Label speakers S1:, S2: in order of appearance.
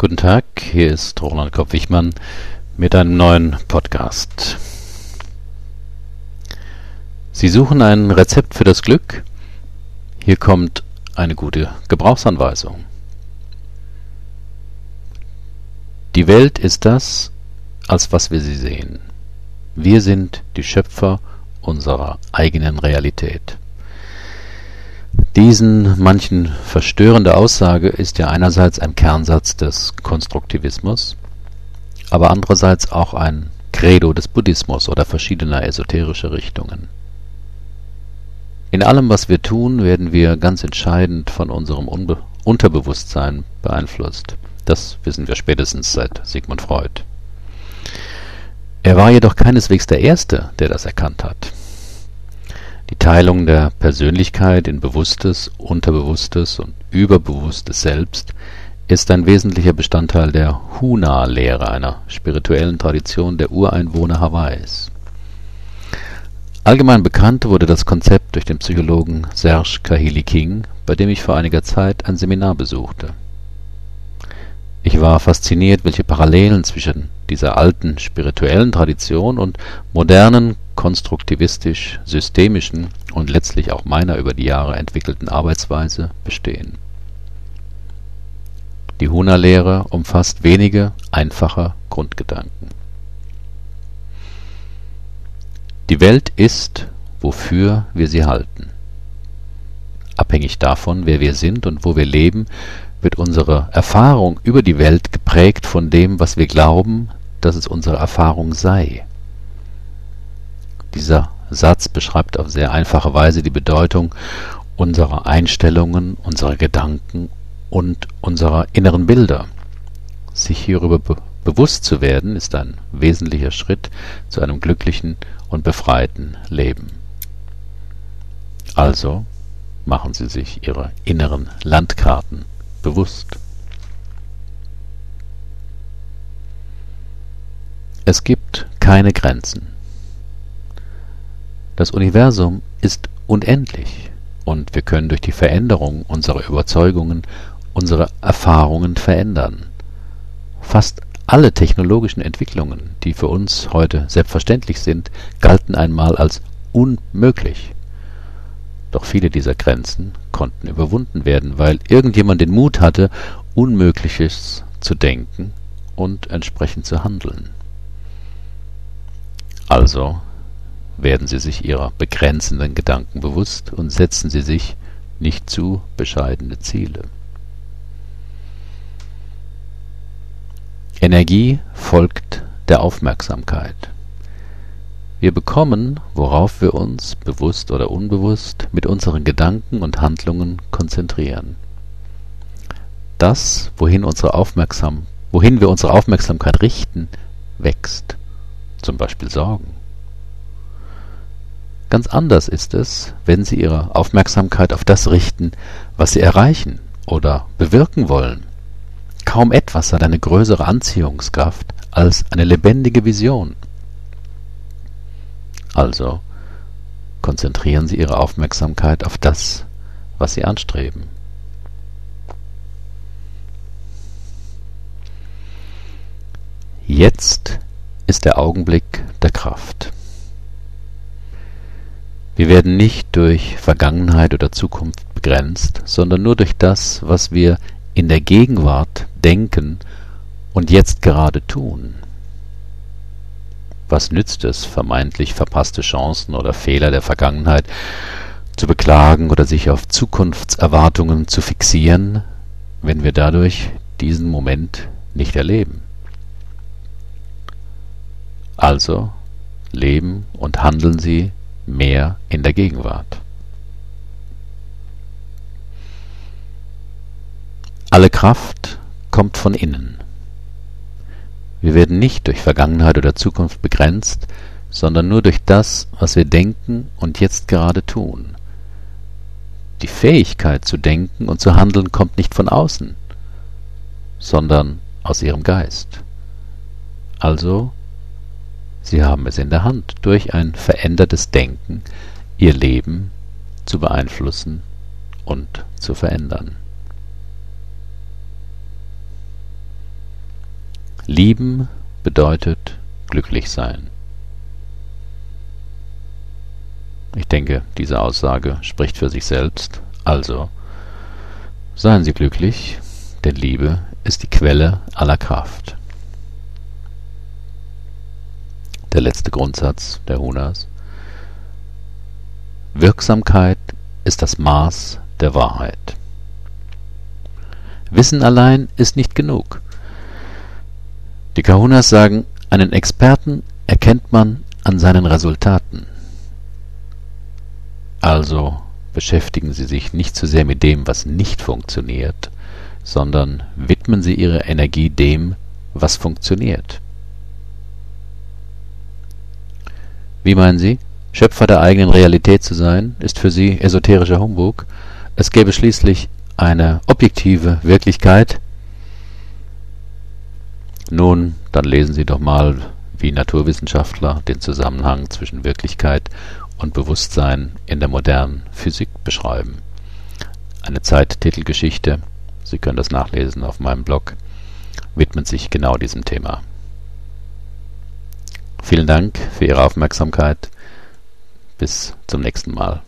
S1: Guten Tag, hier ist Roland Kopp-Wichmann mit einem neuen Podcast. Sie suchen ein Rezept für das Glück? Hier kommt eine gute Gebrauchsanweisung. Die Welt ist das, als was wir sie sehen. Wir sind die Schöpfer unserer eigenen Realität. Diesen manchen verstörende Aussage ist ja einerseits ein Kernsatz des Konstruktivismus, aber andererseits auch ein Credo des Buddhismus oder verschiedener esoterischer Richtungen. In allem, was wir tun, werden wir ganz entscheidend von unserem Unbe Unterbewusstsein beeinflusst. Das wissen wir spätestens seit Sigmund Freud. Er war jedoch keineswegs der Erste, der das erkannt hat. Die Teilung der Persönlichkeit in Bewusstes, Unterbewusstes und Überbewusstes Selbst ist ein wesentlicher Bestandteil der Huna-Lehre, einer spirituellen Tradition der Ureinwohner Hawaiis. Allgemein bekannt wurde das Konzept durch den Psychologen Serge Kahili King, bei dem ich vor einiger Zeit ein Seminar besuchte. Ich war fasziniert, welche Parallelen zwischen dieser alten spirituellen Tradition und modernen konstruktivistisch-systemischen und letztlich auch meiner über die Jahre entwickelten Arbeitsweise bestehen. Die Huna-Lehre umfasst wenige einfache Grundgedanken. Die Welt ist, wofür wir sie halten. Abhängig davon, wer wir sind und wo wir leben, wird unsere Erfahrung über die Welt geprägt von dem, was wir glauben, dass es unsere Erfahrung sei. Dieser Satz beschreibt auf sehr einfache Weise die Bedeutung unserer Einstellungen, unserer Gedanken und unserer inneren Bilder. Sich hierüber be bewusst zu werden, ist ein wesentlicher Schritt zu einem glücklichen und befreiten Leben. Also machen Sie sich Ihre inneren Landkarten bewusst. Es gibt keine Grenzen. Das Universum ist unendlich und wir können durch die Veränderung unserer Überzeugungen unsere Erfahrungen verändern. Fast alle technologischen Entwicklungen, die für uns heute selbstverständlich sind, galten einmal als unmöglich. Doch viele dieser Grenzen konnten überwunden werden, weil irgendjemand den Mut hatte, Unmögliches zu denken und entsprechend zu handeln. Also werden Sie sich Ihrer begrenzenden Gedanken bewusst und setzen Sie sich nicht zu bescheidene Ziele. Energie folgt der Aufmerksamkeit. Wir bekommen, worauf wir uns, bewusst oder unbewusst, mit unseren Gedanken und Handlungen konzentrieren. Das, wohin, unsere Aufmerksam wohin wir unsere Aufmerksamkeit richten, wächst, zum Beispiel Sorgen. Ganz anders ist es, wenn Sie Ihre Aufmerksamkeit auf das richten, was Sie erreichen oder bewirken wollen. Kaum etwas hat eine größere Anziehungskraft als eine lebendige Vision. Also konzentrieren Sie Ihre Aufmerksamkeit auf das, was Sie anstreben. Jetzt ist der Augenblick der Kraft. Wir werden nicht durch Vergangenheit oder Zukunft begrenzt, sondern nur durch das, was wir in der Gegenwart denken und jetzt gerade tun. Was nützt es, vermeintlich verpasste Chancen oder Fehler der Vergangenheit zu beklagen oder sich auf Zukunftserwartungen zu fixieren, wenn wir dadurch diesen Moment nicht erleben? Also leben und handeln Sie mehr in der Gegenwart. Alle Kraft kommt von innen. Wir werden nicht durch Vergangenheit oder Zukunft begrenzt, sondern nur durch das, was wir denken und jetzt gerade tun. Die Fähigkeit zu denken und zu handeln kommt nicht von außen, sondern aus ihrem Geist. Also Sie haben es in der Hand, durch ein verändertes Denken Ihr Leben zu beeinflussen und zu verändern Lieben bedeutet glücklich sein. Ich denke, diese Aussage spricht für sich selbst. Also, seien Sie glücklich, denn Liebe ist die Quelle aller Kraft. Der letzte Grundsatz der Hunas. Wirksamkeit ist das Maß der Wahrheit. Wissen allein ist nicht genug. Die Kahunas sagen, einen Experten erkennt man an seinen Resultaten. Also beschäftigen Sie sich nicht zu sehr mit dem, was nicht funktioniert, sondern widmen Sie Ihre Energie dem, was funktioniert. Wie meinen Sie? Schöpfer der eigenen Realität zu sein, ist für Sie esoterischer Humbug. Es gäbe schließlich eine objektive Wirklichkeit. Nun, dann lesen Sie doch mal, wie Naturwissenschaftler den Zusammenhang zwischen Wirklichkeit und Bewusstsein in der modernen Physik beschreiben. Eine Zeittitelgeschichte, Sie können das nachlesen auf meinem Blog, widmet sich genau diesem Thema. Vielen Dank für Ihre Aufmerksamkeit. Bis zum nächsten Mal.